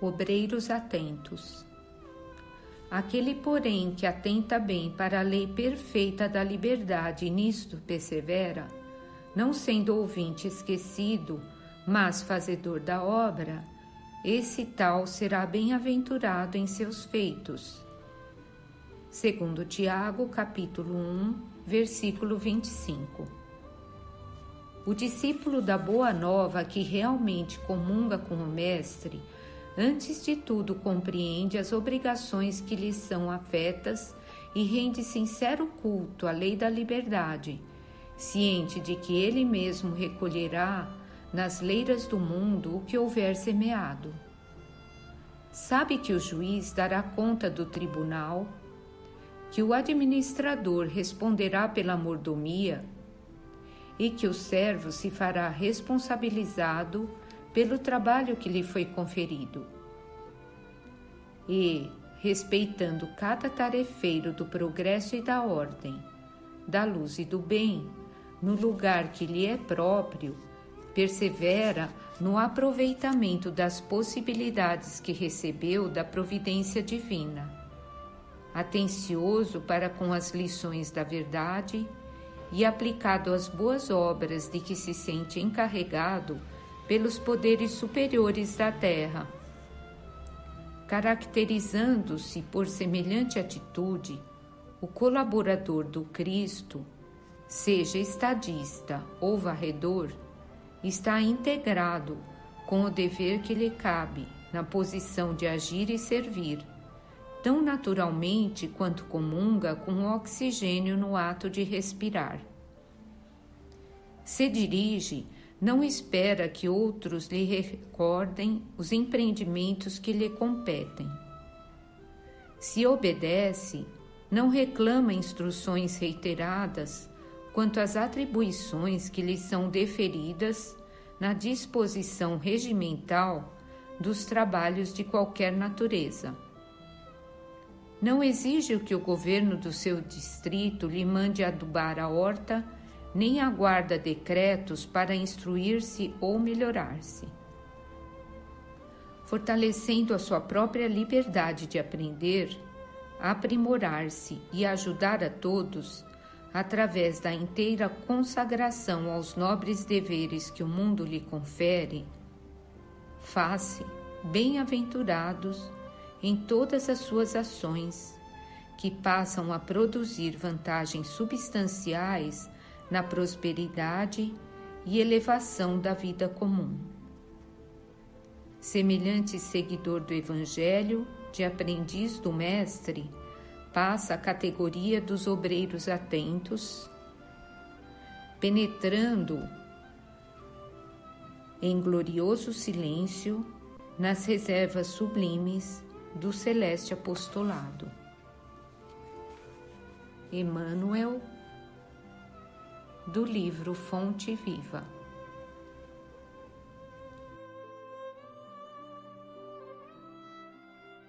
Obreiros atentos. Aquele, porém, que atenta bem para a lei perfeita da liberdade e nisto persevera, não sendo ouvinte esquecido, mas fazedor da obra, esse tal será bem-aventurado em seus feitos. Segundo Tiago, capítulo 1, versículo 25. O discípulo da Boa Nova que realmente comunga com o Mestre, antes de tudo compreende as obrigações que lhe são afetas e rende sincero culto à lei da liberdade, ciente de que ele mesmo recolherá nas leiras do mundo o que houver semeado. Sabe que o juiz dará conta do tribunal, que o administrador responderá pela mordomia e que o servo se fará responsabilizado pelo trabalho que lhe foi conferido. E, respeitando cada tarefeiro do progresso e da ordem, da luz e do bem, no lugar que lhe é próprio, persevera no aproveitamento das possibilidades que recebeu da providência divina, atencioso para com as lições da verdade e aplicado às boas obras de que se sente encarregado pelos poderes superiores da terra. Caracterizando-se por semelhante atitude, o colaborador do Cristo, seja estadista ou varredor, está integrado com o dever que lhe cabe na posição de agir e servir, tão naturalmente quanto comunga com o oxigênio no ato de respirar. Se dirige, não espera que outros lhe recordem os empreendimentos que lhe competem. Se obedece, não reclama instruções reiteradas quanto às atribuições que lhe são deferidas na disposição regimental dos trabalhos de qualquer natureza. Não exige que o governo do seu distrito lhe mande adubar a horta, nem aguarda decretos para instruir-se ou melhorar-se. Fortalecendo a sua própria liberdade de aprender, aprimorar-se e ajudar a todos, através da inteira consagração aos nobres deveres que o mundo lhe confere, faça bem-aventurados em todas as suas ações, que passam a produzir vantagens substanciais na prosperidade e elevação da vida comum. Semelhante seguidor do Evangelho, de aprendiz do Mestre, passa a categoria dos obreiros atentos, penetrando em glorioso silêncio nas reservas sublimes do celeste apostolado. Emmanuel, do livro Fonte Viva.